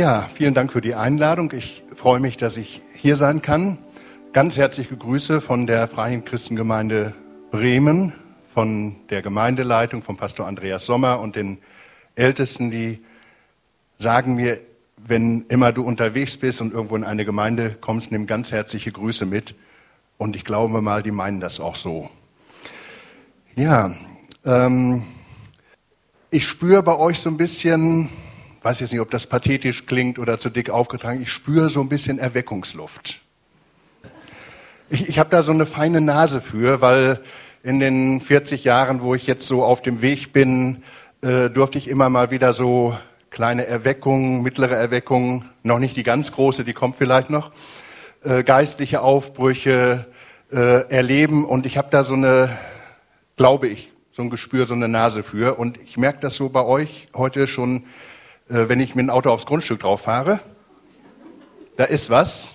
Ja, vielen Dank für die Einladung. Ich freue mich, dass ich hier sein kann. Ganz herzliche Grüße von der Freien Christengemeinde Bremen, von der Gemeindeleitung, von Pastor Andreas Sommer und den Ältesten, die sagen mir, wenn immer du unterwegs bist und irgendwo in eine Gemeinde kommst, nimm ganz herzliche Grüße mit. Und ich glaube mal, die meinen das auch so. Ja, ähm, ich spüre bei euch so ein bisschen, weiß jetzt nicht, ob das pathetisch klingt oder zu dick aufgetragen, ich spüre so ein bisschen Erweckungsluft. Ich, ich habe da so eine feine Nase für, weil in den 40 Jahren, wo ich jetzt so auf dem Weg bin, äh, durfte ich immer mal wieder so kleine Erweckungen, mittlere Erweckungen, noch nicht die ganz große, die kommt vielleicht noch, äh, geistliche Aufbrüche äh, erleben. Und ich habe da so eine, glaube ich, so ein Gespür, so eine Nase für. Und ich merke das so bei euch heute schon äh, wenn ich mit dem Auto aufs Grundstück drauf fahre. Da ist was.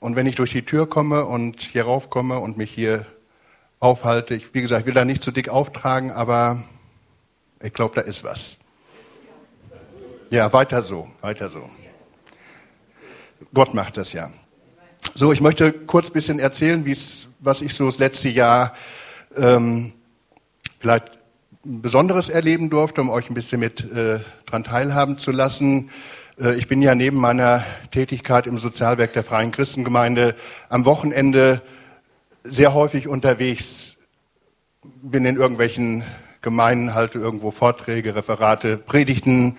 Und wenn ich durch die Tür komme und hier raufkomme und mich hier aufhalte, ich, wie gesagt, ich will da nicht zu dick auftragen, aber ich glaube, da ist was. Ja, weiter so, weiter so. Gott macht das ja. So, ich möchte kurz ein bisschen erzählen, was ich so das letzte Jahr ähm, vielleicht Besonderes erleben durfte, um euch ein bisschen mit äh, dran teilhaben zu lassen. Äh, ich bin ja neben meiner Tätigkeit im Sozialwerk der Freien Christengemeinde am Wochenende sehr häufig unterwegs, bin in irgendwelchen Gemeinden, halte irgendwo Vorträge, Referate, Predigten.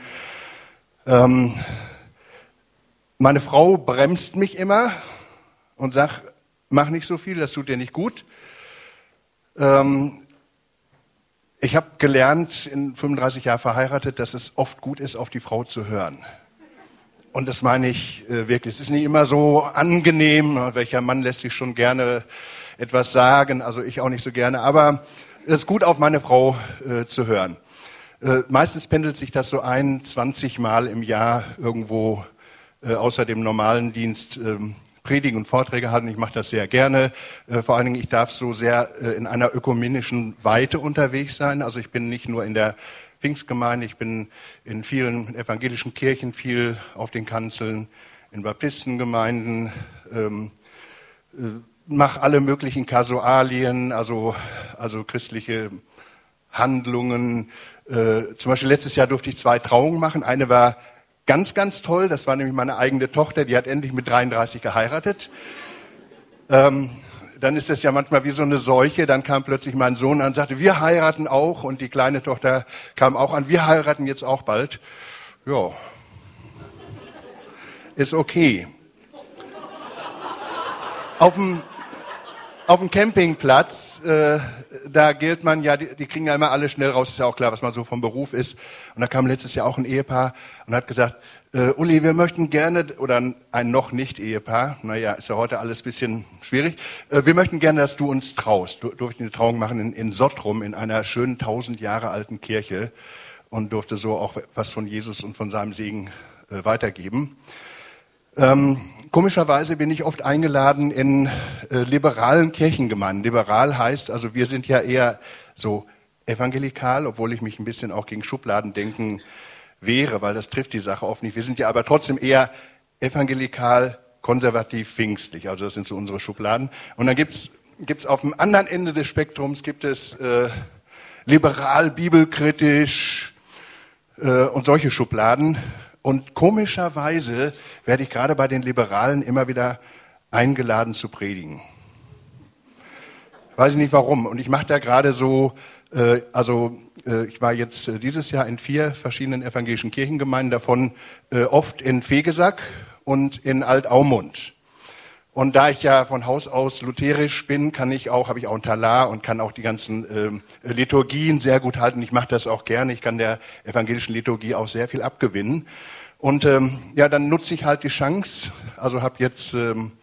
Ähm, meine Frau bremst mich immer und sagt, mach nicht so viel, das tut dir nicht gut. Ähm, ich habe gelernt, in 35 Jahren verheiratet, dass es oft gut ist, auf die Frau zu hören. Und das meine ich äh, wirklich. Es ist nicht immer so angenehm. Welcher Mann lässt sich schon gerne etwas sagen? Also ich auch nicht so gerne. Aber es ist gut, auf meine Frau äh, zu hören. Äh, meistens pendelt sich das so ein, 20 Mal im Jahr irgendwo äh, außer dem normalen Dienst ähm, predigen und Vorträge halten. Ich mache das sehr gerne. Äh, vor allen Dingen, ich darf so sehr äh, in einer ökumenischen Weite unterwegs sein. Also ich bin nicht nur in der Pfingstgemeinde, ich bin in vielen evangelischen Kirchen, viel auf den Kanzeln, in Baptistengemeinden, ähm, äh, mache alle möglichen Kasualien, also, also christliche Handlungen. Äh, zum Beispiel letztes Jahr durfte ich zwei Trauungen machen. Eine war Ganz, ganz toll, das war nämlich meine eigene Tochter, die hat endlich mit 33 geheiratet. Ähm, dann ist es ja manchmal wie so eine Seuche. Dann kam plötzlich mein Sohn an und sagte, wir heiraten auch. Und die kleine Tochter kam auch an, wir heiraten jetzt auch bald. Ja, ist okay. Auf dem, auf dem Campingplatz, äh, da gilt man ja, die, die, kriegen ja immer alle schnell raus, ist ja auch klar, was man so vom Beruf ist. Und da kam letztes Jahr auch ein Ehepaar und hat gesagt, äh, Uli, wir möchten gerne, oder ein noch nicht Ehepaar, naja, ist ja heute alles bisschen schwierig, äh, wir möchten gerne, dass du uns traust. Du durfte eine Trauung machen in, in Sottrum, in einer schönen tausend Jahre alten Kirche und durfte so auch was von Jesus und von seinem Segen äh, weitergeben. Ähm, komischerweise bin ich oft eingeladen in äh, liberalen Kirchengemeinden. Liberal heißt, also wir sind ja eher so evangelikal, obwohl ich mich ein bisschen auch gegen Schubladendenken wehre, weil das trifft die Sache oft nicht. Wir sind ja aber trotzdem eher evangelikal, konservativ, pfingstlich. Also das sind so unsere Schubladen. Und dann gibt's gibt's auf dem anderen Ende des Spektrums gibt es äh, liberal, bibelkritisch äh, und solche Schubladen. Und komischerweise werde ich gerade bei den Liberalen immer wieder eingeladen zu predigen. Weiß ich nicht warum. Und ich mache da gerade so, äh, also äh, ich war jetzt äh, dieses Jahr in vier verschiedenen evangelischen Kirchengemeinden, davon äh, oft in Fegesack und in Altaumund. Und da ich ja von Haus aus lutherisch bin, kann ich auch, habe ich auch ein Talar und kann auch die ganzen äh, Liturgien sehr gut halten. Ich mache das auch gerne. Ich kann der evangelischen Liturgie auch sehr viel abgewinnen. Und ähm, ja, dann nutze ich halt die Chance. Also habe jetzt ähm,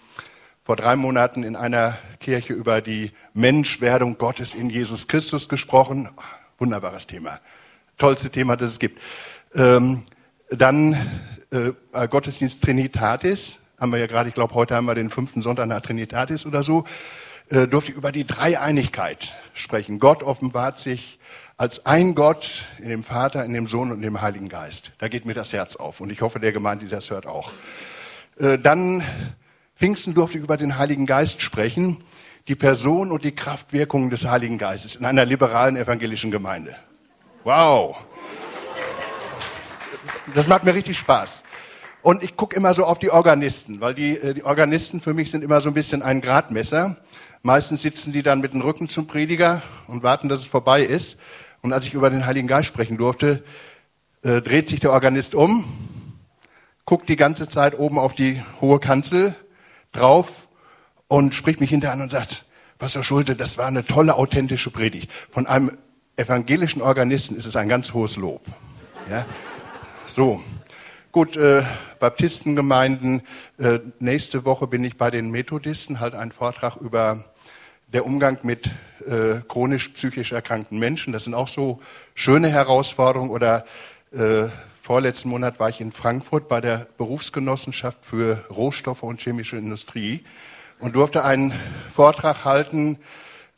vor drei Monaten in einer Kirche über die Menschwerdung Gottes in Jesus Christus gesprochen. Wunderbares Thema. Tollste Thema, das es gibt. Ähm, dann äh, Gottesdienst Trinitatis haben wir ja gerade, ich glaube, heute haben wir den fünften Sonntag nach Trinitatis oder so, äh, durfte ich über die Dreieinigkeit sprechen. Gott offenbart sich als ein Gott in dem Vater, in dem Sohn und in dem Heiligen Geist. Da geht mir das Herz auf und ich hoffe, der Gemeinde, die das hört, auch. Äh, dann Pfingsten durfte ich über den Heiligen Geist sprechen, die Person und die Kraftwirkungen des Heiligen Geistes in einer liberalen evangelischen Gemeinde. Wow! Das macht mir richtig Spaß. Und ich gucke immer so auf die Organisten, weil die, äh, die Organisten für mich sind immer so ein bisschen ein Gradmesser. Meistens sitzen die dann mit dem Rücken zum Prediger und warten, dass es vorbei ist. Und als ich über den Heiligen Geist sprechen durfte, äh, dreht sich der Organist um, guckt die ganze Zeit oben auf die hohe Kanzel drauf und spricht mich hinterher an und sagt, Pastor Schulte, das war eine tolle, authentische Predigt. Von einem evangelischen Organisten ist es ein ganz hohes Lob. Ja? So. Gut, äh, Baptistengemeinden. Äh, nächste Woche bin ich bei den Methodisten, halt einen Vortrag über der Umgang mit äh, chronisch psychisch erkrankten Menschen. Das sind auch so schöne Herausforderungen. Oder äh, vorletzten Monat war ich in Frankfurt bei der Berufsgenossenschaft für Rohstoffe und chemische Industrie und durfte einen Vortrag halten,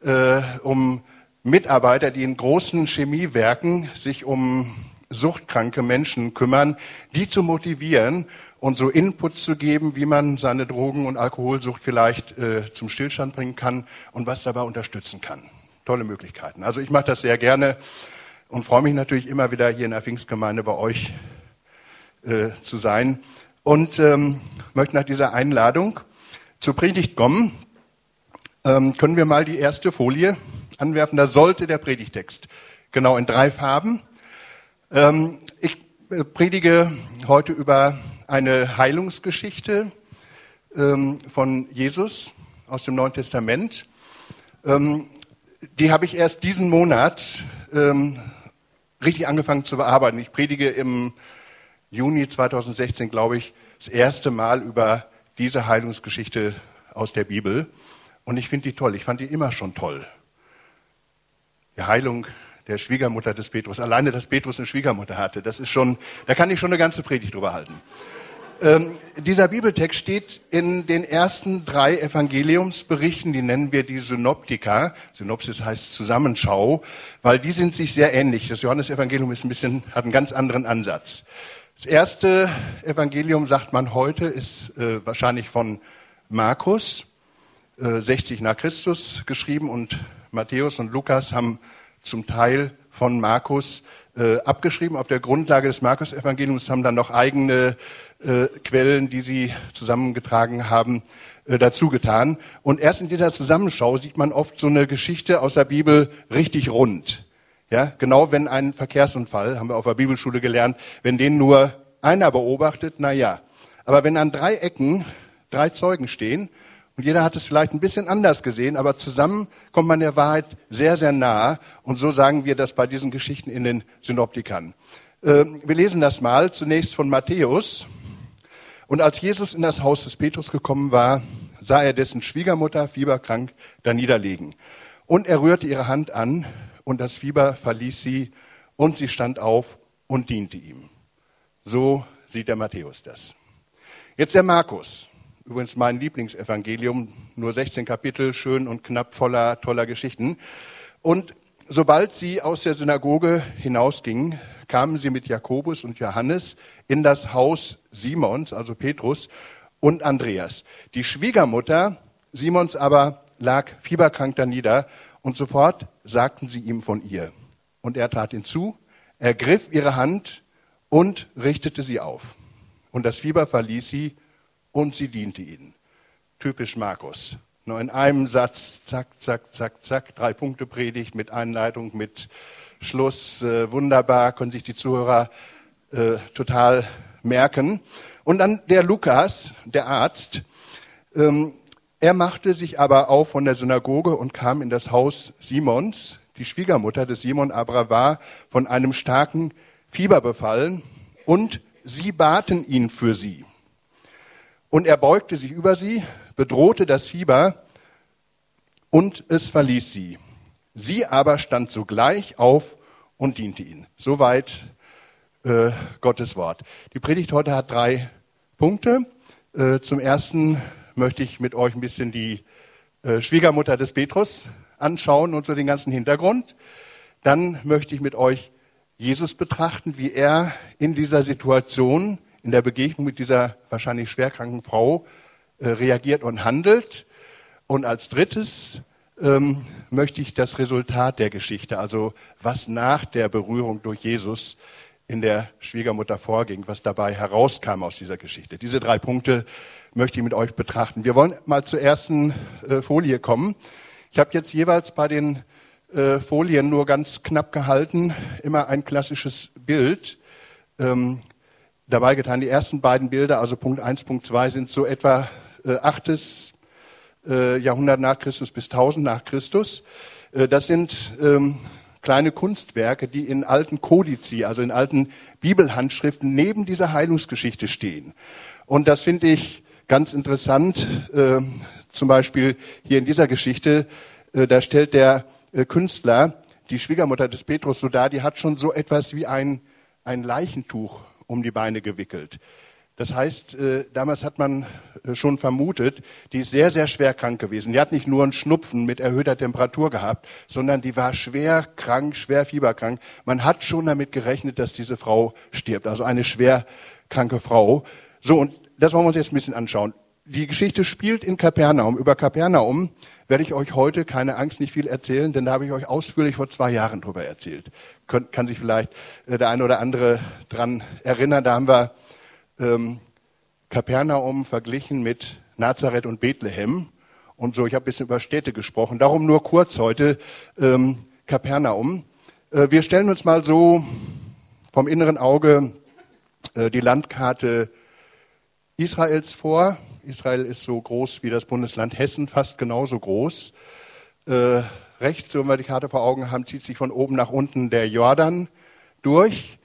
äh, um Mitarbeiter, die in großen Chemiewerken sich um suchtkranke Menschen kümmern, die zu motivieren und so Input zu geben, wie man seine Drogen- und Alkoholsucht vielleicht äh, zum Stillstand bringen kann und was dabei unterstützen kann. Tolle Möglichkeiten. Also ich mache das sehr gerne und freue mich natürlich immer wieder hier in der Pfingstgemeinde bei euch äh, zu sein und ähm, möchte nach dieser Einladung zur Predigt kommen. Ähm, können wir mal die erste Folie anwerfen? Da sollte der Predigtext genau in drei Farben ähm, ich äh, predige heute über eine Heilungsgeschichte ähm, von Jesus aus dem Neuen Testament. Ähm, die habe ich erst diesen Monat richtig angefangen zu bearbeiten. Ich predige im Juni 2016, glaube ich, das erste Mal über diese Heilungsgeschichte aus der Bibel. Und ich finde die toll. Ich fand die immer schon toll. Die Heilung der Schwiegermutter des Petrus. Alleine, dass Petrus eine Schwiegermutter hatte, das ist schon, da kann ich schon eine ganze Predigt drüber halten. Ähm, dieser Bibeltext steht in den ersten drei Evangeliumsberichten, die nennen wir die Synoptika. Synopsis heißt Zusammenschau, weil die sind sich sehr ähnlich. Das Johannesevangelium ist ein bisschen, hat einen ganz anderen Ansatz. Das erste Evangelium, sagt man heute, ist äh, wahrscheinlich von Markus, äh, 60 nach Christus geschrieben und Matthäus und Lukas haben zum Teil von Markus äh, abgeschrieben. Auf der Grundlage des Markus-Evangeliums haben dann noch eigene äh, Quellen, die sie zusammengetragen haben, äh, dazu getan. Und erst in dieser Zusammenschau sieht man oft so eine Geschichte aus der Bibel richtig rund. Ja, genau wenn ein Verkehrsunfall, haben wir auf der Bibelschule gelernt, wenn den nur einer beobachtet, na ja. Aber wenn an drei Ecken drei Zeugen stehen und jeder hat es vielleicht ein bisschen anders gesehen, aber zusammen kommt man der Wahrheit sehr, sehr nah. Und so sagen wir das bei diesen Geschichten in den Synoptikern. Ähm, wir lesen das mal zunächst von Matthäus. Und als Jesus in das Haus des Petrus gekommen war, sah er dessen Schwiegermutter fieberkrank da niederlegen. Und er rührte ihre Hand an und das Fieber verließ sie und sie stand auf und diente ihm. So sieht der Matthäus das. Jetzt der Markus. Übrigens mein Lieblingsevangelium, nur 16 Kapitel, schön und knapp voller toller Geschichten. Und sobald sie aus der Synagoge hinausgingen, kamen sie mit Jakobus und Johannes in das Haus Simons, also Petrus, und Andreas. Die Schwiegermutter Simons aber lag fieberkrank da nieder und sofort sagten sie ihm von ihr. Und er trat hinzu, ergriff ihre Hand und richtete sie auf. Und das Fieber verließ sie und sie diente ihnen. Typisch Markus. Nur in einem Satz, zack, zack, zack, zack, drei Punkte Predigt mit Einleitung, mit Schluss. Äh, wunderbar, können sich die Zuhörer äh, total merken. Und dann der Lukas, der Arzt, ähm, er machte sich aber auf von der Synagoge und kam in das Haus Simons. Die Schwiegermutter des Simon aber war von einem starken Fieber befallen und sie baten ihn für sie. Und er beugte sich über sie, bedrohte das Fieber und es verließ sie. Sie aber stand sogleich auf und diente ihnen. Soweit äh, Gottes Wort. Die Predigt heute hat drei Punkte. Äh, zum ersten möchte ich mit euch ein bisschen die äh, Schwiegermutter des Petrus anschauen und so den ganzen Hintergrund. Dann möchte ich mit euch Jesus betrachten, wie er in dieser Situation, in der Begegnung mit dieser wahrscheinlich schwerkranken Frau äh, reagiert und handelt. Und als drittes ähm, möchte ich das Resultat der Geschichte, also was nach der Berührung durch Jesus in der Schwiegermutter vorging, was dabei herauskam aus dieser Geschichte. Diese drei Punkte möchte ich mit euch betrachten. Wir wollen mal zur ersten äh, Folie kommen. Ich habe jetzt jeweils bei den äh, Folien nur ganz knapp gehalten, immer ein klassisches Bild ähm, dabei getan. Die ersten beiden Bilder, also Punkt 1, Punkt 2, sind so etwa äh, 8. Äh, Jahrhundert nach Christus bis 1000 nach Christus. Äh, das sind ähm, kleine Kunstwerke, die in alten Kodizi, also in alten Bibelhandschriften neben dieser Heilungsgeschichte stehen. Und das finde ich ganz interessant. Äh, zum Beispiel hier in dieser Geschichte, äh, da stellt der äh, Künstler die Schwiegermutter des Petrus so dar, die hat schon so etwas wie ein, ein Leichentuch um die Beine gewickelt. Das heißt, äh, damals hat man äh, schon vermutet, die ist sehr, sehr schwer krank gewesen. Die hat nicht nur einen Schnupfen mit erhöhter Temperatur gehabt, sondern die war schwer krank, schwer fieberkrank. Man hat schon damit gerechnet, dass diese Frau stirbt, also eine schwer kranke Frau. So, und das wollen wir uns jetzt ein bisschen anschauen. Die Geschichte spielt in Kapernaum. Über Kapernaum werde ich euch heute, keine Angst, nicht viel erzählen, denn da habe ich euch ausführlich vor zwei Jahren drüber erzählt. Kann, sich vielleicht äh, der eine oder andere dran erinnern. Da haben wir ähm, Kapernaum verglichen mit Nazareth und Bethlehem. Und so, ich habe ein bisschen über Städte gesprochen. Darum nur kurz heute ähm, Kapernaum. Äh, wir stellen uns mal so vom inneren Auge äh, die Landkarte Israels vor. Israel ist so groß wie das Bundesland Hessen, fast genauso groß. Äh, rechts, wenn wir die Karte vor Augen haben, zieht sich von oben nach unten der Jordan durch.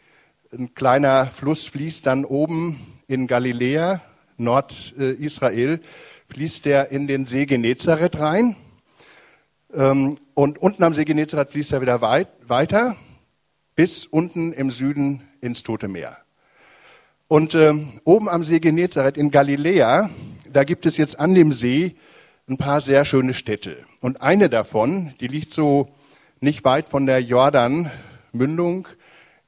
Ein kleiner Fluss fließt dann oben in Galiläa, Nordisrael, fließt der in den See Genezareth rein. Ähm, und unten am See Genezareth fließt er wieder weit, weiter bis unten im Süden ins Tote Meer. Und ähm, oben am See Genezareth in Galiläa, da gibt es jetzt an dem See ein paar sehr schöne Städte. Und eine davon, die liegt so nicht weit von der Jordan-Mündung,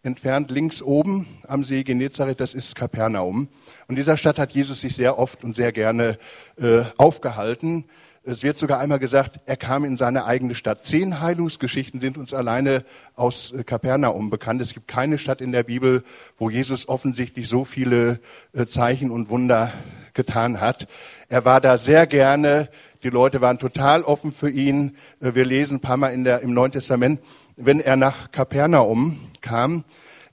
entfernt links oben am See Genezareth, das ist Kapernaum. Und dieser Stadt hat Jesus sich sehr oft und sehr gerne äh, aufgehalten. Es wird sogar einmal gesagt, er kam in seine eigene Stadt. Zehn Heilungsgeschichten sind uns alleine aus äh, Kapernaum bekannt. Es gibt keine Stadt in der Bibel, wo Jesus offensichtlich so viele äh, Zeichen und Wunder getan hat. Er war da sehr gerne. Die Leute waren total offen für ihn. Äh, wir lesen ein paar Mal in der, im Neuen Testament, wenn er nach Kapernaum kam,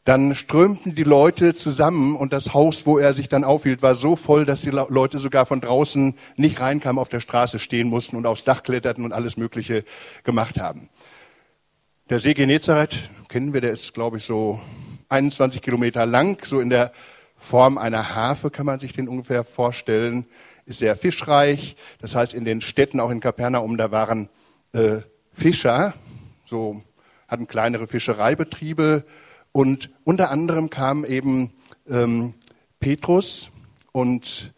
dann strömten die Leute zusammen und das Haus, wo er sich dann aufhielt, war so voll, dass die Leute sogar von draußen nicht reinkamen, auf der Straße stehen mussten und aufs Dach kletterten und alles Mögliche gemacht haben. Der See Genezareth, kennen wir, der ist, glaube ich, so 21 Kilometer lang, so in der Form einer Harfe kann man sich den ungefähr vorstellen, ist sehr fischreich. Das heißt, in den Städten, auch in Kapernaum, da waren äh, Fischer, so hatten kleinere Fischereibetriebe und unter anderem kamen eben ähm, Petrus und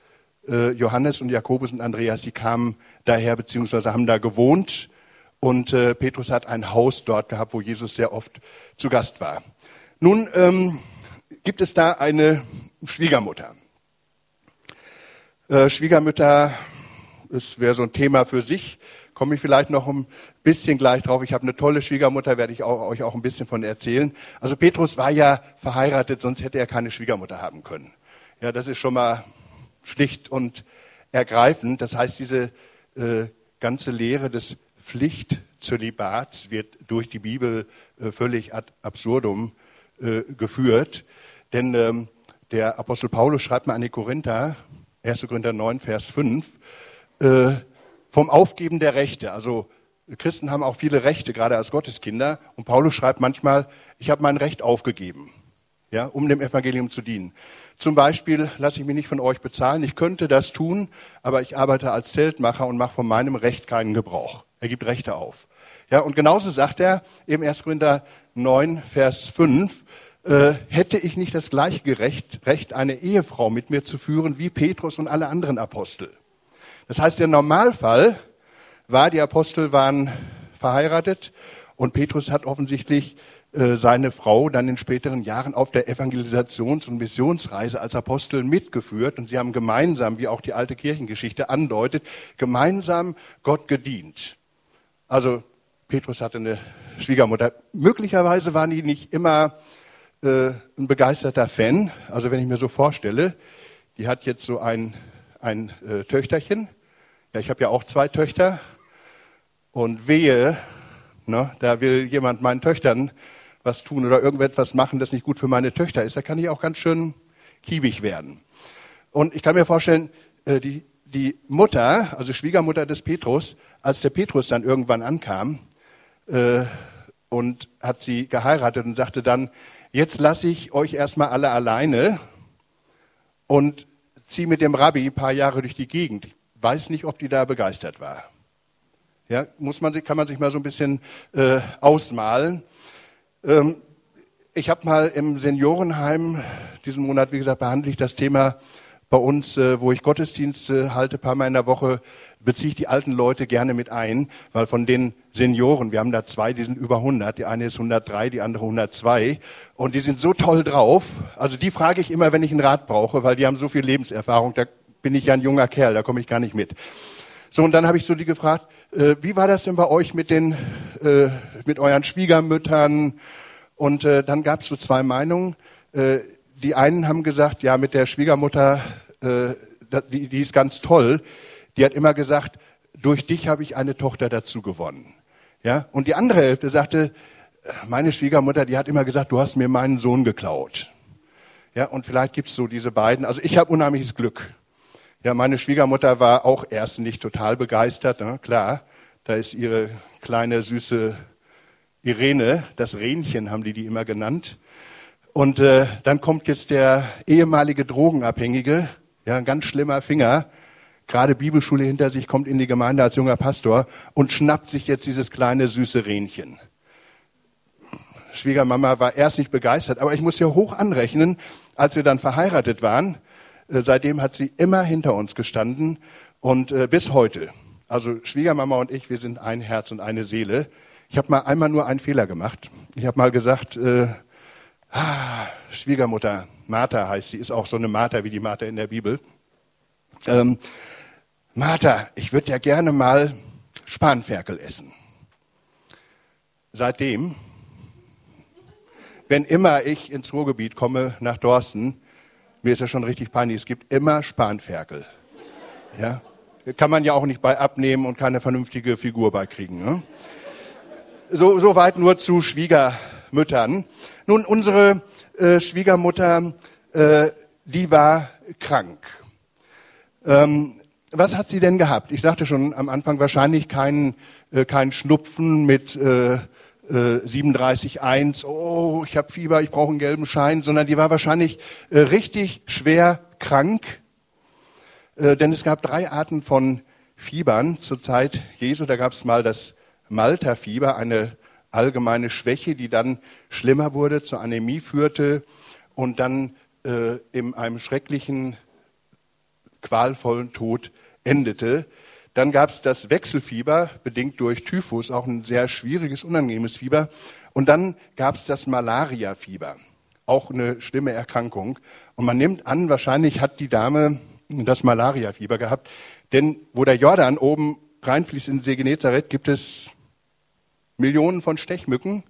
äh, Johannes und Jakobus und Andreas, die kamen daher beziehungsweise haben da gewohnt und äh, Petrus hat ein Haus dort gehabt, wo Jesus sehr oft zu Gast war. Nun ähm, gibt es da eine Schwiegermutter. Äh, Schwiegermütter, das wäre so ein Thema für sich komme ich vielleicht noch ein bisschen gleich drauf. Ich habe eine tolle Schwiegermutter, werde ich auch, euch auch ein bisschen von erzählen. Also Petrus war ja verheiratet, sonst hätte er keine Schwiegermutter haben können. Ja, das ist schon mal schlicht und ergreifend. Das heißt, diese äh, ganze Lehre des Pflichtzölibats wird durch die Bibel äh, völlig ad absurdum äh, geführt. Denn ähm, der Apostel Paulus schreibt mal an die Korinther, 1. Korinther 9, Vers 5, äh, vom Aufgeben der Rechte. Also Christen haben auch viele Rechte, gerade als Gotteskinder. Und Paulus schreibt manchmal, ich habe mein Recht aufgegeben, ja, um dem Evangelium zu dienen. Zum Beispiel lasse ich mich nicht von euch bezahlen. Ich könnte das tun, aber ich arbeite als Zeltmacher und mache von meinem Recht keinen Gebrauch. Er gibt Rechte auf. Ja, und genauso sagt er im 1. Korinther 9, Vers 5, äh, hätte ich nicht das gleiche Recht, Recht, eine Ehefrau mit mir zu führen wie Petrus und alle anderen Apostel. Das heißt, der Normalfall war, die Apostel waren verheiratet Und Petrus hat offensichtlich äh, seine Frau dann in späteren Jahren auf der Evangelisations- und Missionsreise als Apostel mitgeführt. Und sie haben gemeinsam, wie auch die alte Kirchengeschichte andeutet, gemeinsam Gott gedient. Also Petrus hatte eine Schwiegermutter. Möglicherweise waren die nicht immer äh, ein begeisterter Fan. Also wenn ich mir so vorstelle, die hat jetzt so ein, ein äh, Töchterchen. Ja, ich habe ja auch zwei Töchter. Und wehe, ne, da will jemand meinen Töchtern was tun oder irgendetwas machen, das nicht gut für meine Töchter ist. Da kann ich auch ganz schön kiebig werden. Und ich kann mir vorstellen, äh, die, die Mutter, also Schwiegermutter des Petrus, als der Petrus dann irgendwann ankam äh, und hat sie geheiratet und sagte dann, jetzt lasse ich euch erstmal alle alleine und ziehe mit dem Rabbi ein paar Jahre durch die Gegend. Ich weiß nicht, ob die da begeistert war. Ja, muss man kann man sich mal so ein bisschen äh, ausmalen. Ähm, ich habe mal im Seniorenheim diesen Monat, wie gesagt, behandle ich das Thema bei uns, äh, wo ich Gottesdienste halte, paar Mal in der Woche, beziehe ich die alten Leute gerne mit ein, weil von den Senioren, wir haben da zwei, die sind über 100, die eine ist 103, die andere 102 und die sind so toll drauf. Also die frage ich immer, wenn ich einen Rat brauche, weil die haben so viel Lebenserfahrung, da bin ich ja ein junger Kerl, da komme ich gar nicht mit. So, und dann habe ich so die gefragt, äh, wie war das denn bei euch mit den, äh, mit euren Schwiegermüttern? Und äh, dann gab es so zwei Meinungen. Äh, die einen haben gesagt, ja, mit der Schwiegermutter äh, die, die ist ganz toll. Die hat immer gesagt, durch dich habe ich eine Tochter dazu gewonnen. Ja? Und die andere Hälfte sagte, meine Schwiegermutter, die hat immer gesagt, du hast mir meinen Sohn geklaut. Ja, und vielleicht gibt's so diese beiden. Also ich habe unheimliches Glück. Ja, meine Schwiegermutter war auch erst nicht total begeistert. Ne? Klar, da ist ihre kleine süße Irene, das Renchen haben die die immer genannt. Und äh, dann kommt jetzt der ehemalige Drogenabhängige, ja, ein ganz schlimmer Finger, gerade Bibelschule hinter sich, kommt in die Gemeinde als junger Pastor und schnappt sich jetzt dieses kleine süße Renchen. Schwiegermama war erst nicht begeistert, aber ich muss ja hoch anrechnen, als wir dann verheiratet waren, äh, seitdem hat sie immer hinter uns gestanden und äh, bis heute. Also Schwiegermama und ich, wir sind ein Herz und eine Seele. Ich habe mal einmal nur einen Fehler gemacht. Ich habe mal gesagt, äh, ah, Schwiegermutter, Martha heißt sie, ist auch so eine Martha wie die Martha in der Bibel. Ähm, Martha, ich würde ja gerne mal Spanferkel essen. Seitdem, wenn immer ich ins Ruhrgebiet komme, nach Dorsten, mir ist ja schon richtig peinlich, es gibt immer Spanferkel. Ja? Kann man ja auch nicht bei abnehmen und keine vernünftige Figur beikriegen. Ne? So, so weit nur zu Schwiegermüttern. Nun, unsere äh, Schwiegermutter, äh, die war krank. Ähm, was hat sie denn gehabt? Ich sagte schon am Anfang wahrscheinlich keinen äh, kein Schnupfen mit äh, äh, 37,1, oh, ich habe Fieber, ich brauche einen gelben Schein, sondern die war wahrscheinlich äh, richtig schwer krank. Äh, denn es gab drei Arten von Fiebern zur Zeit Jesu. Da gab es mal das Malta-Fieber, eine allgemeine Schwäche, die dann schlimmer wurde, zur Anämie führte und dann äh, in einem schrecklichen, qualvollen Tod endete. Dann gab es das Wechselfieber, bedingt durch Typhus, auch ein sehr schwieriges, unangenehmes Fieber. Und dann gab es das Malariafieber, auch eine schlimme Erkrankung. Und man nimmt an, wahrscheinlich hat die Dame das Malariafieber gehabt. Denn wo der Jordan oben reinfließt in den See Genezareth, gibt es Millionen von Stechmücken,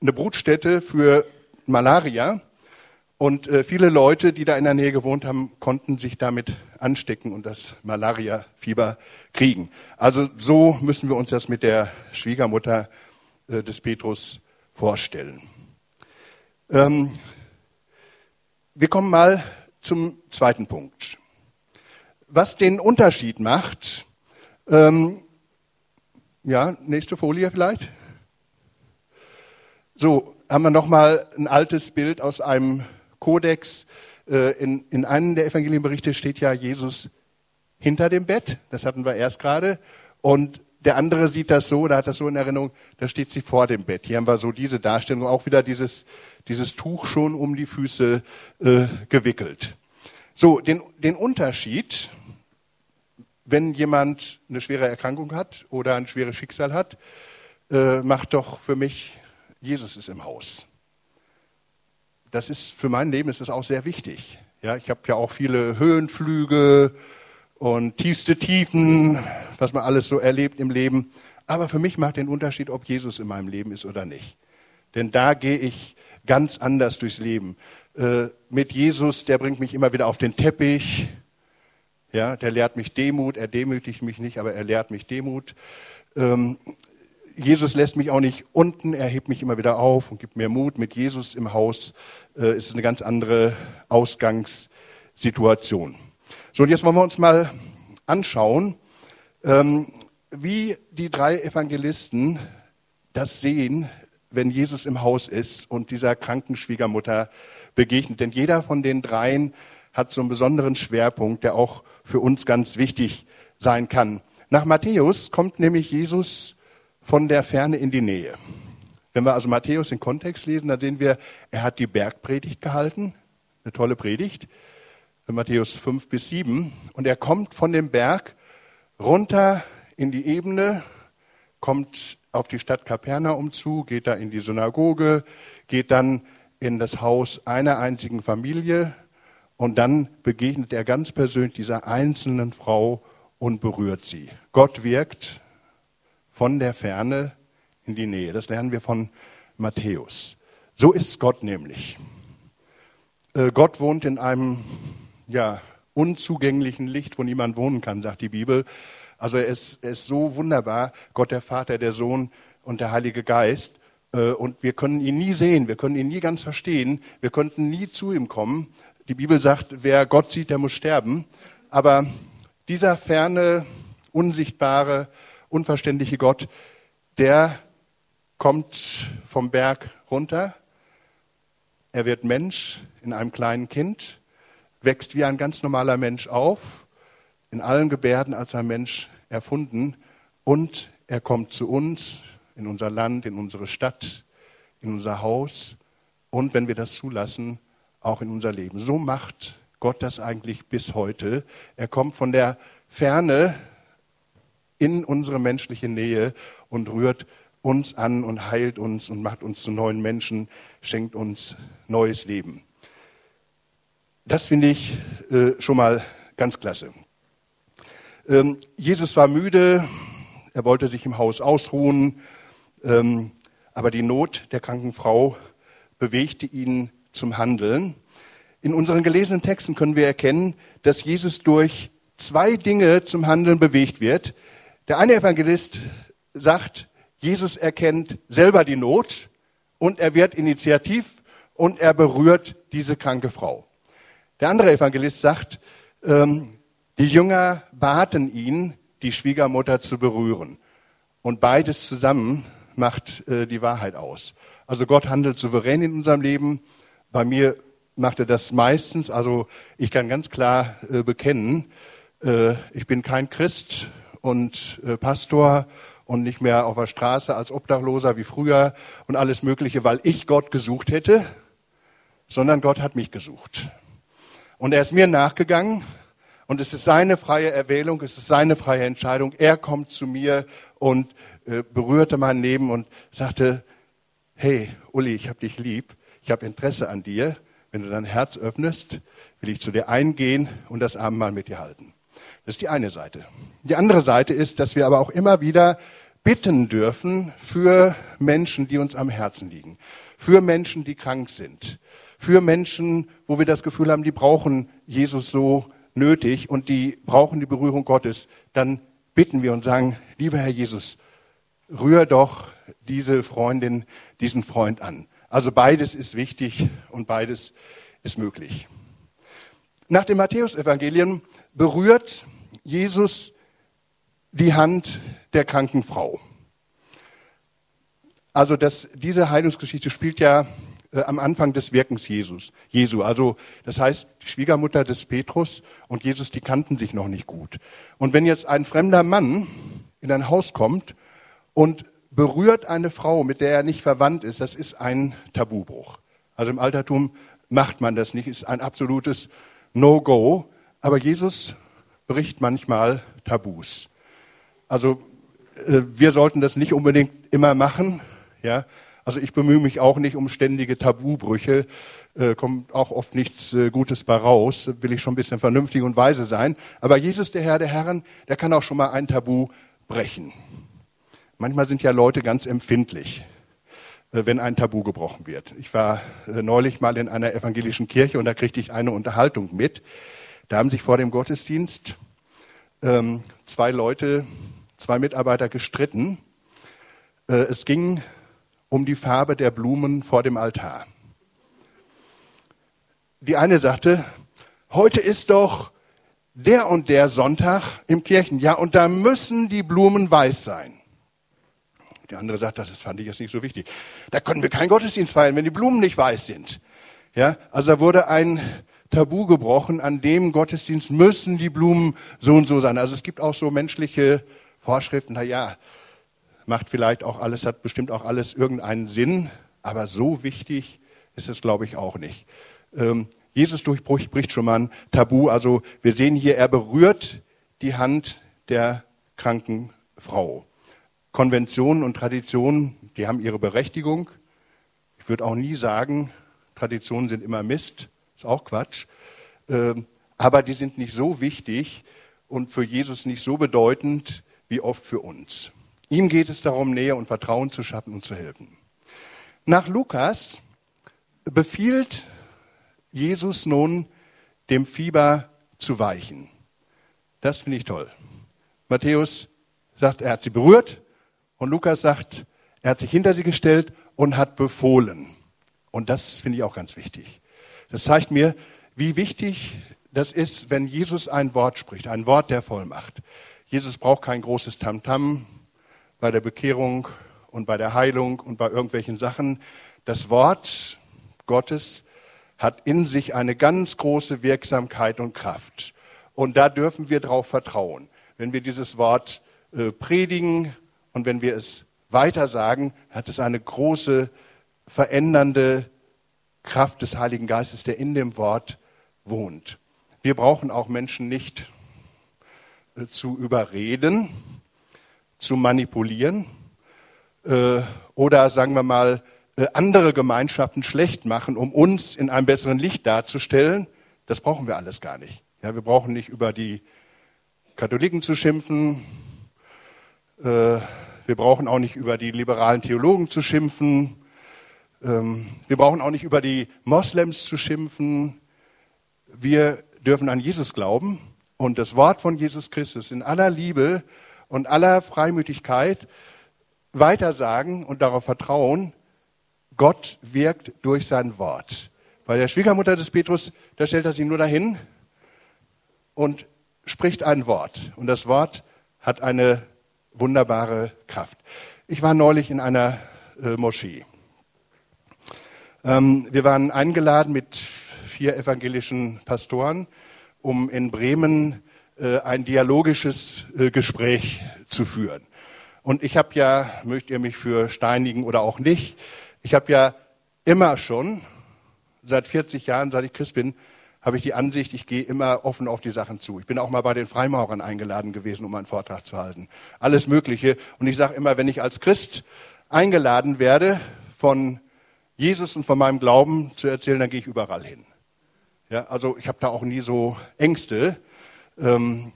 eine Brutstätte für Malaria. Und äh, viele Leute, die da in der Nähe gewohnt haben, konnten sich damit anstecken und das Malariafieber kriegen. Also so müssen wir uns das mit der Schwiegermutter äh, des Petrus vorstellen. Ähm, wir kommen mal zum zweiten Punkt. Was den Unterschied macht ähm, ja, nächste Folie vielleicht. So, haben wir nochmal ein altes Bild aus einem Kodex. Äh, in, in einem der Evangelienberichte steht ja Jesus hinter dem Bett. Das hatten wir erst gerade. Und der andere sieht das so, da hat das so in Erinnerung, da steht sie vor dem Bett. Hier haben wir so diese Darstellung, auch wieder dieses, dieses Tuch schon um die Füße äh, gewickelt. So, den, den Unterschied wenn jemand eine schwere Erkrankung hat oder ein schweres Schicksal hat, äh, macht doch für mich, Jesus ist im Haus. Das ist für mein Leben ist das auch sehr wichtig. Ja, ich habe ja auch viele Höhenflüge und tiefste Tiefen, was man alles so erlebt im Leben. Aber für mich macht den Unterschied, ob Jesus in meinem Leben ist oder nicht. Denn da gehe ich ganz anders durchs Leben. Äh, mit Jesus, der bringt mich immer wieder auf den Teppich. Ja, der lehrt mich Demut. Er demütigt mich nicht, aber er lehrt mich Demut. Ähm, Jesus lässt mich auch nicht unten, er hebt mich immer wieder auf und gibt mir Mut. Mit Jesus im Haus äh, ist es eine ganz andere Ausgangssituation. So, und jetzt wollen wir uns mal anschauen, ähm, wie die drei Evangelisten das sehen, wenn Jesus im Haus ist und dieser kranken Schwiegermutter begegnet. Denn jeder von den dreien hat so einen besonderen Schwerpunkt, der auch für uns ganz wichtig sein kann. Nach Matthäus kommt nämlich Jesus von der Ferne in die Nähe. Wenn wir also Matthäus in Kontext lesen, dann sehen wir, er hat die Bergpredigt gehalten, eine tolle Predigt, Matthäus 5 bis 7. Und er kommt von dem Berg runter in die Ebene, kommt auf die Stadt Kapernaum zu, geht da in die Synagoge, geht dann in das Haus einer einzigen Familie und dann begegnet er ganz persönlich dieser einzelnen Frau und berührt sie. Gott wirkt von der Ferne in die Nähe. Das lernen wir von Matthäus. So ist Gott nämlich. Äh, Gott wohnt in einem ja, unzugänglichen Licht, wo niemand wohnen kann, sagt die Bibel. Also er ist, er ist so wunderbar, Gott der Vater, der Sohn und der Heilige Geist. Äh, und wir können ihn nie sehen, wir können ihn nie ganz verstehen, wir könnten nie zu ihm kommen. Die Bibel sagt, wer Gott sieht, der muss sterben. Aber dieser ferne, unsichtbare, unverständliche Gott, der kommt vom Berg runter. Er wird Mensch in einem kleinen Kind, wächst wie ein ganz normaler Mensch auf in allen Gebärden als ein Mensch erfunden und er kommt zu uns, in unser Land, in unsere Stadt, in unser Haus und, wenn wir das zulassen, auch in unser Leben. So macht Gott das eigentlich bis heute. Er kommt von der Ferne in unsere menschliche Nähe und rührt uns an und heilt uns und macht uns zu neuen Menschen, schenkt uns neues Leben. Das finde ich äh, schon mal ganz klasse. Ähm, Jesus war müde, er wollte sich im Haus ausruhen, ähm, aber die Not der kranken Frau bewegte ihn zum Handeln. In unseren gelesenen Texten können wir erkennen, dass Jesus durch zwei Dinge zum Handeln bewegt wird. Der eine Evangelist sagt, Jesus erkennt selber die Not und er wird initiativ und er berührt diese kranke Frau. Der andere Evangelist sagt, ähm, die Jünger baten ihn, die Schwiegermutter zu berühren. Und beides zusammen macht äh, die Wahrheit aus. Also Gott handelt souverän in unserem Leben. Bei mir macht er das meistens. Also ich kann ganz klar äh, bekennen, äh, ich bin kein Christ und äh, Pastor und nicht mehr auf der Straße als Obdachloser wie früher und alles Mögliche, weil ich Gott gesucht hätte, sondern Gott hat mich gesucht. Und er ist mir nachgegangen und es ist seine freie Erwählung, es ist seine freie Entscheidung. Er kommt zu mir und äh, berührte mein Leben und sagte, hey, Uli, ich habe dich lieb, ich habe Interesse an dir. Wenn du dein Herz öffnest, will ich zu dir eingehen und das Abendmahl mit dir halten. Das ist die eine Seite. Die andere Seite ist, dass wir aber auch immer wieder bitten dürfen für Menschen, die uns am Herzen liegen, für Menschen, die krank sind, für Menschen, wo wir das Gefühl haben, die brauchen Jesus so nötig und die brauchen die Berührung Gottes, dann bitten wir und sagen, lieber Herr Jesus, rühr doch diese Freundin, diesen Freund an. Also beides ist wichtig und beides ist möglich. Nach dem Matthäusevangelium berührt Jesus die Hand der kranken Frau. Also das, diese Heilungsgeschichte spielt ja äh, am Anfang des Wirkens Jesus, Jesu. Also das heißt, die Schwiegermutter des Petrus und Jesus, die kannten sich noch nicht gut. Und wenn jetzt ein fremder Mann in ein Haus kommt und berührt eine Frau, mit der er nicht verwandt ist, das ist ein Tabubruch. Also im Altertum macht man das nicht, ist ein absolutes No-Go. Aber Jesus bricht manchmal Tabus. Also Äh, wir sollten das nicht unbedingt immer machen. Ja, also ich bemühe mich auch nicht um ständige Tabubrüche. Äh, kommt auch oft nichts äh, Gutes bei raus. Will ich schon ein bisschen vernünftig und weise sein. Aber Jesus, der Herr der Herren, der kann auch schon mal ein Tabu brechen. Manchmal sind ja Leute ganz empfindlich, äh, wenn ein Tabu gebrochen wird. Ich war äh, neulich mal in einer evangelischen Kirche und da kriegte ich eine Unterhaltung mit. Da haben sich vor dem Gottesdienst ähm, zwei Leute zwei Mitarbeiter gestritten. Äh, es ging um die Farbe der Blumen vor dem Altar. Die eine sagte, heute ist doch der und der Sonntag im Kirchenjahr und da müssen die Blumen weiß sein. Die andere sagt, das fand ich jetzt nicht so wichtig. Da können wir keinen Gottesdienst feiern, wenn die Blumen nicht weiß sind. Ja, also da wurde ein Tabu gebrochen, an dem Gottesdienst müssen die Blumen so und so sein. Also es gibt auch so menschliche Vorschriften, na ja, macht vielleicht auch alles, hat bestimmt auch alles irgendeinen Sinn, aber so wichtig ist es, glaube ich, auch nicht. Ähm, Jesus durchbricht schon mal ein Tabu. Also wir sehen hier, er berührt die Hand der kranken Frau. Konventionen und Traditionen, die haben ihre Berechtigung. Ich würde auch nie sagen, Traditionen sind immer Mist, ist auch Quatsch. Ähm, aber die sind nicht so wichtig und für Jesus nicht so bedeutend, wie oft für uns. Ihm geht es darum, Nähe und Vertrauen zu schaffen und zu helfen. Nach Lukas befiehlt Jesus nun, dem Fieber zu weichen. Das finde ich toll. Matthäus sagt, er hat sie berührt und Lukas sagt, er hat sich hinter sie gestellt und hat befohlen. Und das finde ich auch ganz wichtig. Das zeigt mir, wie wichtig das ist, wenn Jesus ein Wort spricht, ein Wort der Vollmacht. Jesus braucht kein großes Tamtam bei der Bekehrung und bei der Heilung und bei irgendwelchen Sachen. Das Wort Gottes hat in sich eine ganz große Wirksamkeit und Kraft. Und da dürfen wir darauf vertrauen. Wenn wir dieses Wort äh, predigen und wenn wir es weiter sagen, hat es eine große verändernde Kraft des Heiligen Geistes, der in dem Wort wohnt. Wir brauchen auch Menschen nicht äh, zu überreden, zu manipulieren äh, oder sagen wir mal äh, andere Gemeinschaften schlecht machen, um uns in einem besseren Licht darzustellen. Das brauchen wir alles gar nicht. Ja, wir brauchen nicht über die Katholiken zu schimpfen. Äh, wir brauchen auch nicht über die liberalen Theologen zu schimpfen. Ähm, wir brauchen auch nicht über die Moslems zu schimpfen. Wir dürfen an Jesus glauben und das Wort von Jesus Christus in aller Liebe und aller Freimütigkeit weitersagen und darauf vertrauen, Gott wirkt durch sein Wort. Bei der Schwiegermutter des Petrus, da stellt er sich nur dahin und spricht ein Wort. Und das Wort hat eine wunderbare Kraft. Ich war neulich in einer äh, Moschee. Ähm, wir waren eingeladen mit vier evangelischen Pastoren um in Bremen äh, ein dialogisches äh, Gespräch zu führen. Und ich habe ja, mögt ihr mich für steinigen oder auch nicht, ich habe ja immer schon, seit 40 Jahren, seit ich Christ bin, habe ich die Ansicht, ich gehe immer offen auf die Sachen zu. Ich bin auch mal bei den Freimaurern eingeladen gewesen, um einen Vortrag zu halten. Alles Mögliche. Und ich sage immer, wenn ich als Christ eingeladen werde, von Jesus und von meinem Glauben zu erzählen, dann gehe ich überall hin. Ja, also ich habe da auch nie so Ängste. Ähm,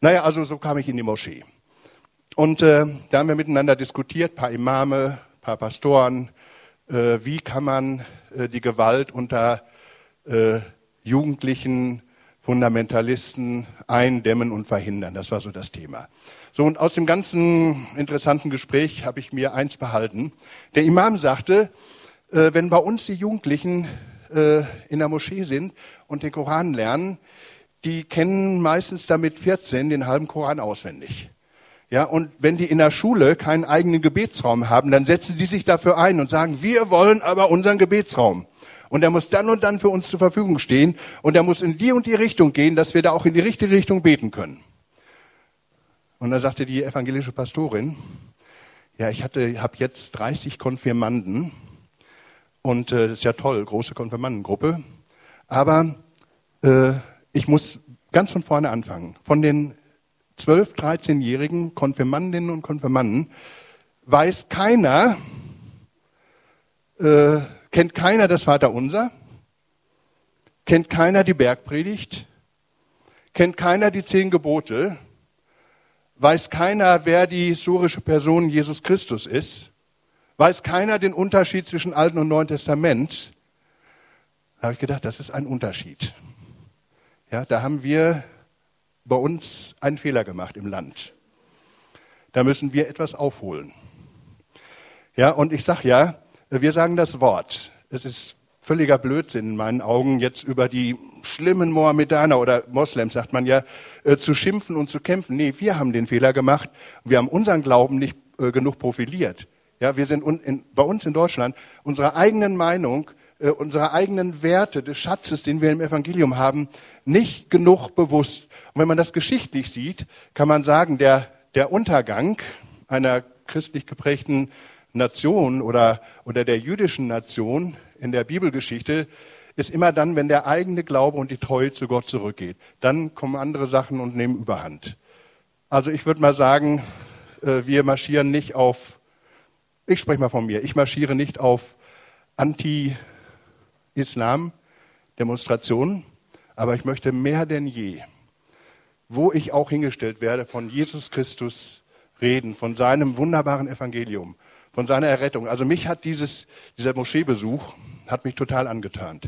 naja, also so kam ich in die Moschee. Und äh, da haben wir miteinander diskutiert, paar Imame, paar Pastoren, äh, wie kann man äh, die Gewalt unter äh, jugendlichen Fundamentalisten eindämmen und verhindern. Das war so das Thema. So, und aus dem ganzen interessanten Gespräch habe ich mir eins behalten. Der Imam sagte, äh, wenn bei uns die Jugendlichen äh, in der Moschee sind und den Koran lernen, die kennen meistens damit 14 den halben Koran auswendig. Ja, und wenn die in der Schule keinen eigenen Gebetsraum haben, dann setzen die sich dafür ein und sagen, wir wollen aber unseren Gebetsraum. Und der muss dann und dann für uns zur Verfügung stehen und der muss in die und die Richtung gehen, dass wir da auch in die richtige Richtung beten können. Und da sagte die evangelische Pastorin, ja, ich hatte, habe jetzt 30 Konfirmanden und äh, das ist ja toll, große Konfirmandengruppe. Aber äh, ich muss ganz von vorne anfangen. Von den 12-, 13-jährigen Konfirmandinnen und Konfirmanden weiß keiner, äh, kennt keiner das Vaterunser, kennt keiner die Bergpredigt, kennt keiner die zehn Gebote, weiß keiner, wer die historische Person Jesus Christus ist, weiß keiner den Unterschied zwischen Alten und Neuen Testament. Da habe ich gedacht, das ist ein Unterschied. Ja, da haben wir bei uns einen Fehler gemacht im Land. Da müssen wir etwas aufholen. Ja, und ich sage ja, wir sagen das Wort. Es ist völliger Blödsinn in meinen Augen, jetzt über die schlimmen Mohammedaner oder Moslems, sagt man ja, äh, zu schimpfen und zu kämpfen. Nee, wir haben den Fehler gemacht. Wir haben unseren Glauben nicht äh, genug profiliert. Ja, wir sind in, bei uns in Deutschland unserer eigenen Meinung, äh, unserer eigenen Werte, des Schatzes, den wir im Evangelium haben, nicht genug bewusst. Und wenn man das geschichtlich sieht, kann man sagen, der, der Untergang einer christlich geprägten Nation oder, oder der jüdischen Nation in der Bibelgeschichte ist immer dann, wenn der eigene Glaube und die Treue zu Gott zurückgeht. Dann kommen andere Sachen und nehmen Überhand. Also ich würde mal sagen, äh, wir marschieren nicht auf, ich spreche mal von mir, ich marschiere nicht auf Anti-Islam-Demonstrationen, aber ich möchte mehr denn je, wo ich auch hingestellt werde, von Jesus Christus reden, von seinem wunderbaren Evangelium von seiner Errettung. Also mich hat dieses, dieser Moscheebesuch, hat mich total angetan.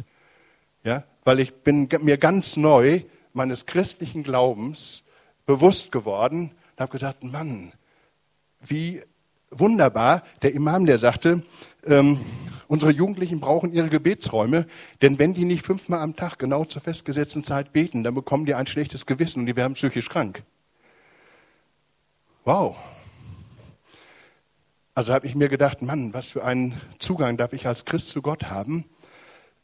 Ja, weil ich bin mir ganz neu meines christlichen Glaubens bewusst geworden und habe gedacht, Mann, wie wunderbar. Der Imam, der sagte, ähm, unsere Jugendlichen brauchen ihre Gebetsräume, denn wenn die nicht fünfmal am Tag genau zur festgesetzten Zeit beten, dann bekommen die ein schlechtes Gewissen und die werden psychisch krank. Wow, also habe ich mir gedacht, Mann, was für einen Zugang darf ich als Christ zu Gott haben?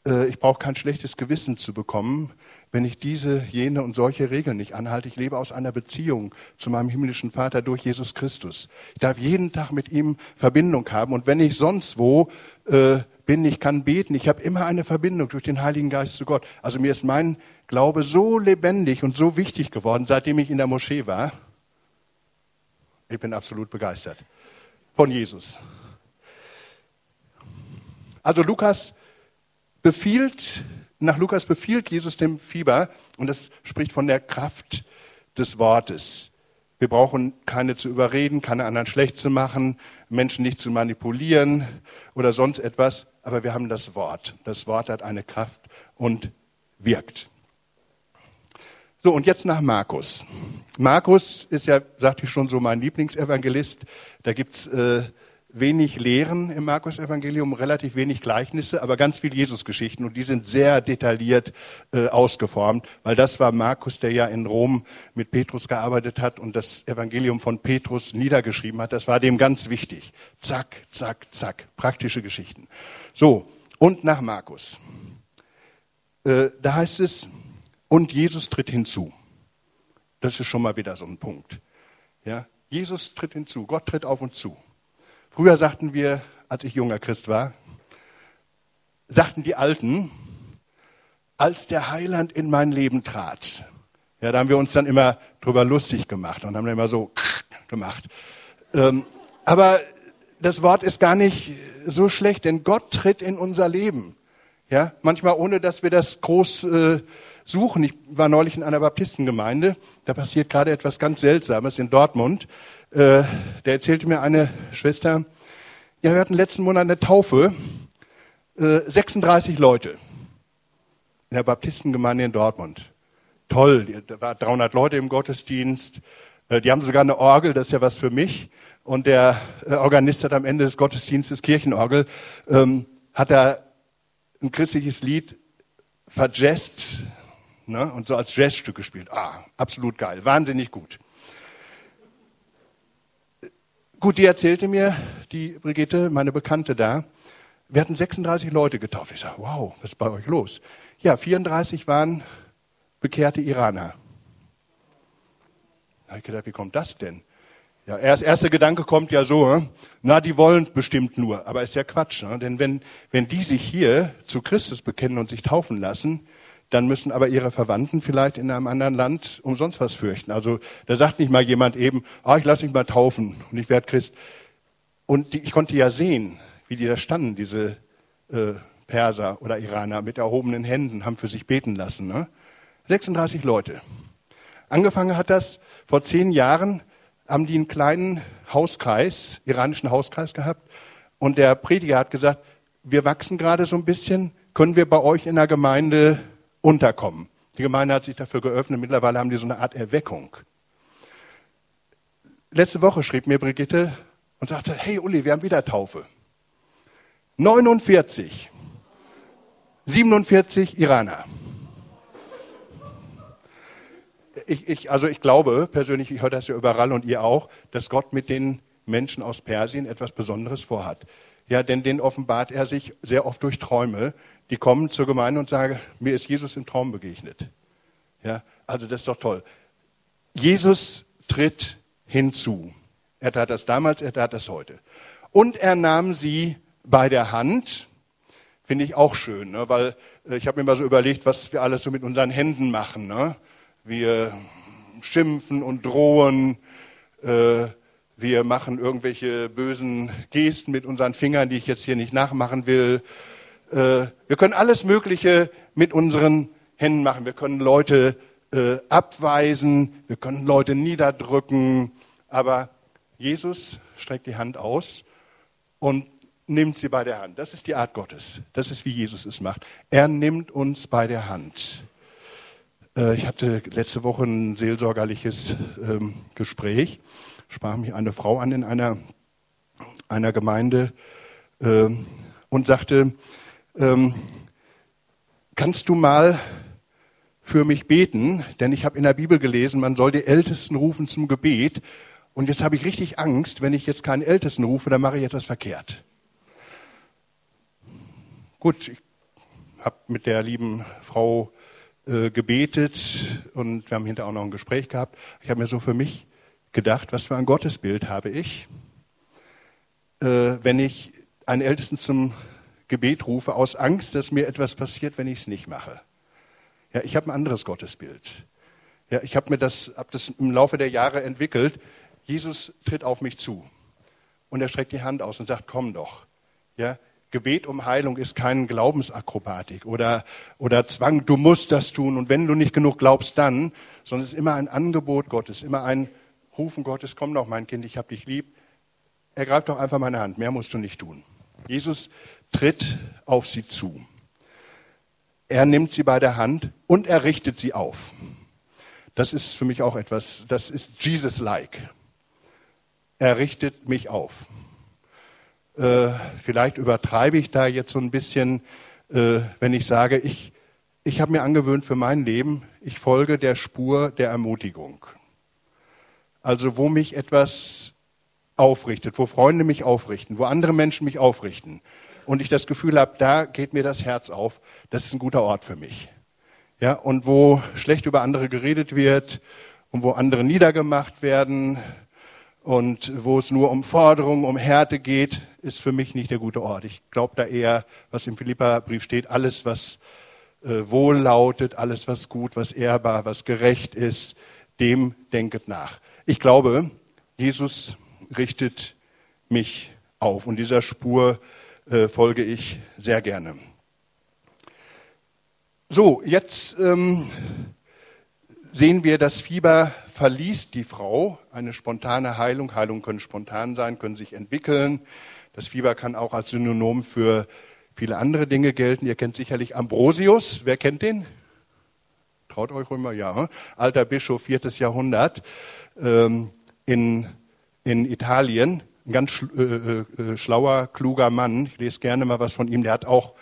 Äh, ich brauche kein schlechtes Gewissen zu bekommen, wenn ich diese, jene und solche Regeln nicht anhalte. Ich lebe aus einer Beziehung zu meinem himmlischen Vater durch Jesus Christus. Ich darf jeden Tag mit ihm Verbindung haben. Und wenn ich sonst wo äh, bin, ich kann beten, ich habe immer eine Verbindung durch den Heiligen Geist zu Gott. Also mir ist mein Glaube so lebendig und so wichtig geworden, seitdem ich in der Moschee war. Ich bin absolut begeistert von Jesus. Also Lukas befiehlt, nach Lukas befiehlt Jesus dem Fieber, und das spricht von der Kraft des Wortes. Wir brauchen keine zu überreden, keine anderen schlecht zu machen, Menschen nicht zu manipulieren oder sonst etwas, aber wir haben das Wort. Das Wort hat eine Kraft und wirkt. So, und jetzt nach Markus. Markus ist ja, sagte ich schon, so mein Lieblingsevangelist. Da gibt's äh, wenig Lehren im Markus-Evangelium, relativ wenig Gleichnisse, aber ganz viel Jesusgeschichten und die sind sehr detailliert äh, ausgeformt, weil das war Markus, der ja in Rom mit Petrus gearbeitet hat und das Evangelium von Petrus niedergeschrieben hat. Das war dem ganz wichtig. Zack, zack, zack, praktische Geschichten. So, und nach Markus. Äh, da heißt es, und Jesus tritt hinzu. Das ist schon mal wieder so ein Punkt. Ja? Jesus tritt hinzu, Gott tritt auf uns zu. Früher sagten wir, als ich junger Christ war, sagten die Alten, als der Heiland in mein Leben trat. Ja, da haben wir uns dann immer drüber lustig gemacht und haben immer so gemacht. Ähm, aber das Wort ist gar nicht so schlecht, denn Gott tritt in unser Leben. Ja, manchmal ohne, dass wir das groß äh, suchen. Ich war neulich in einer Baptistengemeinde, da passiert gerade etwas ganz Seltsames in Dortmund. Äh, der erzählte mir eine Schwester, ja, wir hatten letzten Monat eine Taufe, äh, 36 Leute in der Baptistengemeinde in Dortmund. Toll, da waren 300 Leute im Gottesdienst. Äh, die haben sogar eine Orgel, das ist ja was für mich. Und der äh, Organist hat am Ende des Gottesdienstes Kirchenorgel, ähm, hat er ein christliches Lied verjazzt, ne, und so als Jazzstück gespielt. Ah, absolut geil, wahnsinnig gut. Gut, die erzählte mir, die Brigitte, meine Bekannte da, wir hatten 36 Leute getauft. Ich sage, wow, was ist bei euch los? Ja, 34 waren bekehrte Iraner. Da habe ich gedacht, wie kommt das denn? Ja, erst erster Gedanke kommt ja so, ne? na, die wollen bestimmt nur, aber ist ja Quatsch, ne? denn wenn, wenn die sich hier zu Christus bekennen und sich taufen lassen, dann müssen aber ihre Verwandten vielleicht in einem anderen Land umsonst was fürchten. Also da sagt nicht mal jemand eben, ah, ich lasse mich mal taufen und ich werde Christ. Und die, ich konnte ja sehen, wie die da standen, diese äh, Perser oder Iraner mit erhobenen Händen, haben für sich beten lassen. Ne? 36 Leute. Angefangen hat das vor zehn Jahren, haben die einen kleinen Hauskreis, iranischen Hauskreis gehabt. Und der Prediger hat gesagt, wir wachsen gerade so ein bisschen, können wir bei euch in der Gemeinde unterkommen? Die Gemeinde hat sich dafür geöffnet. Mittlerweile haben die so eine Art Erweckung. Letzte Woche schrieb mir Brigitte und sagte, hey Uli, wir haben wieder Taufe. 49. 47 Iraner. Ich, ich, also ich glaube persönlich, ich höre das ja überall und ihr auch, dass Gott mit den Menschen aus Persien etwas Besonderes vorhat. Ja, denn den offenbart er sich sehr oft durch Träume. Die kommen zur Gemeinde und sagen, mir ist Jesus im Traum begegnet. Ja, also das ist doch toll. Jesus tritt hinzu. Er tat das damals, er tat das heute. Und er nahm sie bei der Hand, finde ich auch schön, ne? weil äh, ich habe mir mal so überlegt, was wir alles so mit unseren Händen machen. Ne? Wir schimpfen und drohen, äh, wir machen irgendwelche bösen Gesten mit unseren Fingern, die ich jetzt hier nicht nachmachen will. Äh, wir können alles Mögliche mit unseren Händen machen. Wir können Leute äh, abweisen, wir können Leute niederdrücken, aber Jesus streckt die Hand aus und nimmt sie bei der Hand. Das ist die Art Gottes. Das ist, wie Jesus es macht. Er nimmt uns bei der Hand. Äh, ich hatte letzte Woche ein seelsorgerliches ähm, Gespräch, sprach mich eine Frau an in einer, einer Gemeinde ähm, und sagte, ähm, kannst du mal für mich beten? Denn ich habe in der Bibel gelesen, man soll die Ältesten rufen zum Gebet. Und jetzt habe ich richtig Angst, wenn ich jetzt keinen Ältesten rufe, dann mache ich etwas verkehrt. Gut, ich habe mit der lieben Frau äh, gebetet und wir haben hinterher auch noch ein Gespräch gehabt. Ich habe mir so für mich gedacht, was für ein Gottesbild habe ich, äh, wenn ich einen Ältesten zum Gebet rufe, aus Angst, dass mir etwas passiert, wenn ich es nicht mache. Ja, ich habe ein anderes Gottesbild. Ja, ich habe mir das, hab das im Laufe der Jahre entwickelt. Jesus tritt auf mich zu und er streckt die Hand aus und sagt, komm doch. Ja, Gebet um Heilung ist kein Glaubensakrobatik oder, oder Zwang, du musst das tun und wenn du nicht genug glaubst, dann, sondern es ist immer ein Angebot Gottes, immer ein Rufen Gottes, komm doch mein Kind, ich hab dich lieb. Ergreif doch einfach meine Hand, mehr musst du nicht tun. Jesus tritt auf sie zu. Er nimmt sie bei der Hand und er richtet sie auf. Das ist für mich auch etwas, das ist Jesus-like. Er richtet mich auf. Äh, vielleicht übertreibe ich da jetzt so ein bisschen, äh, wenn ich sage, ich, ich habe mir angewöhnt für mein Leben, ich folge der Spur der Ermutigung. Also wo mich etwas aufrichtet, wo Freunde mich aufrichten, wo andere Menschen mich aufrichten und ich das Gefühl habe, da geht mir das Herz auf, das ist ein guter Ort für mich. Ja, und wo schlecht über andere geredet wird und wo andere niedergemacht werden, und wo es nur um Forderungen, um Härte geht, ist für mich nicht der gute Ort. Ich glaube da eher, was im Philippa-Brief steht, alles, was äh, wohl lautet, alles, was gut, was ehrbar, was gerecht ist, dem denket nach. Ich glaube, Jesus richtet mich auf und dieser Spur äh, folge ich sehr gerne. So, jetzt ähm, sehen wir das Fieber verließ die Frau. Eine spontane Heilung. Heilungen können spontan sein, können sich entwickeln. Das Fieber kann auch als Synonym für viele andere Dinge gelten. Ihr kennt sicherlich Ambrosius. Wer kennt den? Traut euch mal, ja. Alter Bischof, viertes Jahrhundert ähm, in, in Italien. Ein ganz äh, äh, äh, schlauer, kluger Mann. Ich lese gerne mal was von ihm. Der hat auch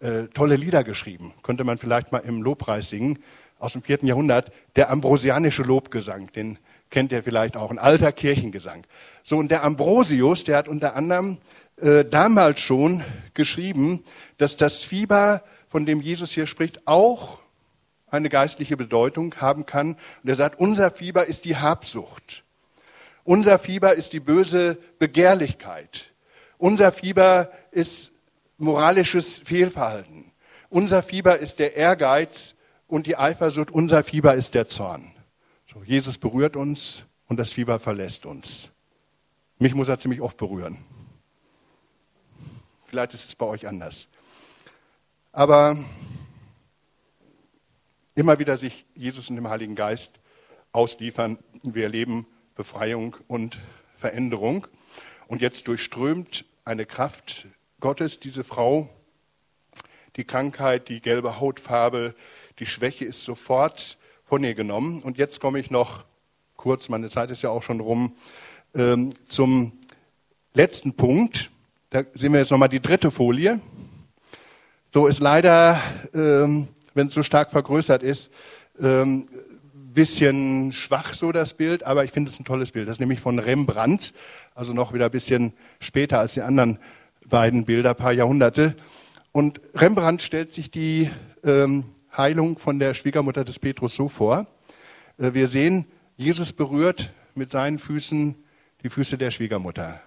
äh, tolle Lieder geschrieben. Könnte man vielleicht mal im Lobpreis singen aus dem vierten Jahrhundert, der ambrosianische Lobgesang, den kennt ihr vielleicht auch, ein alter Kirchengesang. So, und der Ambrosius, der hat unter anderem äh, damals schon geschrieben, dass das Fieber, von dem Jesus hier spricht, auch eine geistliche Bedeutung haben kann. Und er sagt, unser Fieber ist die Habsucht. Unser Fieber ist die böse Begehrlichkeit. Unser Fieber ist moralisches Fehlverhalten. Unser Fieber ist der Ehrgeiz und die Eifersucht, unser Fieber ist der Zorn. So, Jesus berührt uns und das Fieber verlässt uns. Mich muss er ziemlich oft berühren. Vielleicht ist es bei euch anders. Aber immer wieder sich Jesus und dem Heiligen Geist ausliefern. Wir erleben Befreiung und Veränderung. Und jetzt durchströmt eine Kraft Gottes diese Frau. Die Krankheit, die gelbe Hautfarbe, die Schwäche ist sofort von ihr genommen. Und jetzt komme ich noch kurz, meine Zeit ist ja auch schon rum, ähm, zum letzten Punkt. Da sehen wir jetzt nochmal die dritte Folie. So ist leider, ähm, wenn es so stark vergrößert ist, ähm, bisschen schwach so das Bild, aber ich finde es ein tolles Bild. Das ist nämlich von Rembrandt, also noch wieder ein bisschen später als die anderen beiden Bilder, paar Jahrhunderte. Und Rembrandt stellt sich die ähm, Heilung von der Schwiegermutter des Petrus so vor. Äh, wir sehen, Jesus berührt mit seinen Füßen die Füße der Schwiegermutter.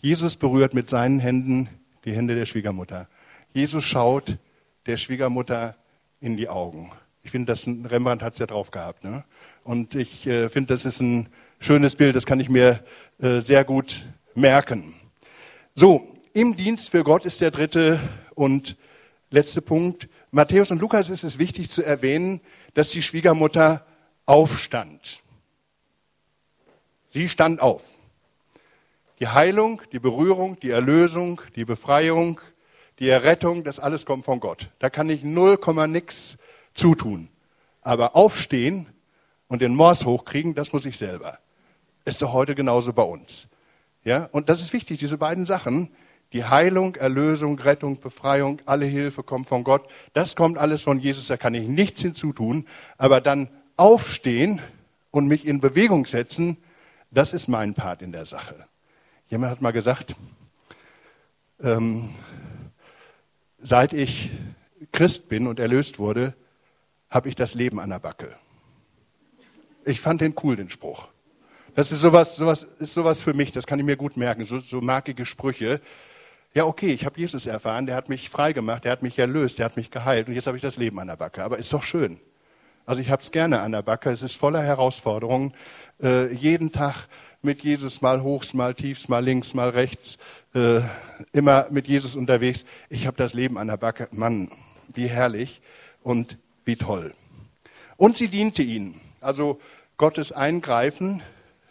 Jesus berührt mit seinen Händen die Hände der Schwiegermutter. Jesus schaut der Schwiegermutter in die Augen. Ich finde, das Rembrandt hat es ja drauf gehabt. Ne? Und ich äh, finde, das ist ein schönes Bild, das kann ich mir äh, sehr gut merken. So, im Dienst für Gott ist der dritte und letzte Punkt. Matthäus und Lukas ist es wichtig zu erwähnen, dass die Schwiegermutter aufstand. Sie stand auf. Die Heilung, die Berührung, die Erlösung, die Befreiung, die Errettung, das alles kommt von Gott. Da kann ich null Komma nix zutun. Aber aufstehen und den Mors hochkriegen, das muss ich selber. Ist doch heute genauso bei uns. Ja? Und das ist wichtig, diese beiden Sachen. Die Heilung, Erlösung, Rettung, Befreiung, alle Hilfe kommt von Gott. Das kommt alles von Jesus, da kann ich nichts hinzutun. Aber dann aufstehen und mich in Bewegung setzen, das ist mein Part in der Sache. Jemand hat mal gesagt, ähm, seit ich Christ bin und erlöst wurde, habe ich das Leben an der Backe. Ich fand den cool, den Spruch. Das ist sowas, sowas, ist sowas für mich, das kann ich mir gut merken, so, so markige Sprüche. Ja, okay, ich habe Jesus erfahren, der hat mich frei gemacht, der hat mich erlöst, der hat mich geheilt und jetzt habe ich das Leben an der Backe. Aber ist doch schön. Also ich habe es gerne an der Backe, es ist voller Herausforderungen. Äh, jeden Tag mit Jesus mal hochs, mal tiefs, mal links, mal rechts, äh, immer mit Jesus unterwegs. Ich habe das Leben an der Backe. Mann, wie herrlich und wie toll. Und sie diente ihnen. Also Gottes Eingreifen,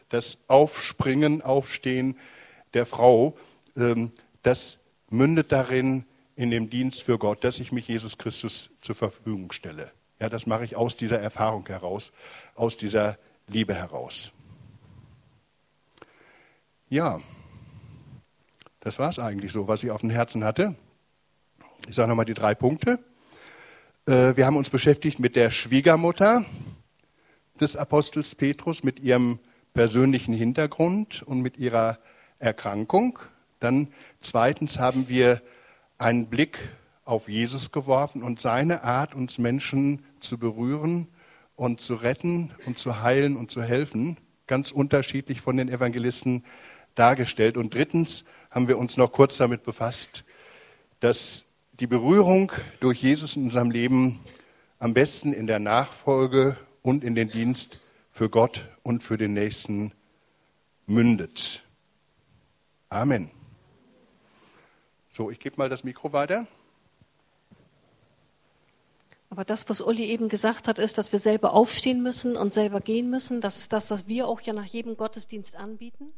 das Aufspringen, Aufstehen der Frau, ähm, das mündet darin in dem Dienst für Gott, dass ich mich Jesus Christus zur Verfügung stelle. Ja, das mache ich aus dieser Erfahrung heraus, aus dieser Liebe heraus. Ja, das war es eigentlich so, was ich auf dem Herzen hatte. Ich sage nochmal die drei Punkte. Äh, wir haben uns beschäftigt mit der Schwiegermutter des Apostels Petrus, mit ihrem persönlichen Hintergrund und mit ihrer Erkrankung. Dann zweitens haben wir einen Blick auf Jesus geworfen und seine Art, uns Menschen zu berühren und zu retten und zu heilen und zu helfen, ganz unterschiedlich von den Evangelisten dargestellt. Und drittens haben wir uns noch kurz damit befasst, dass die Berührung durch Jesus in unserem Leben am besten in der Nachfolge und in den Dienst für Gott und für den Nächsten mündet. Amen. So, ich gebe mal das Mikro weiter. Aber das, was Uli eben gesagt hat, ist, dass wir selber aufstehen müssen und selber gehen müssen. Das ist das, was wir auch ja nach jedem Gottesdienst anbieten.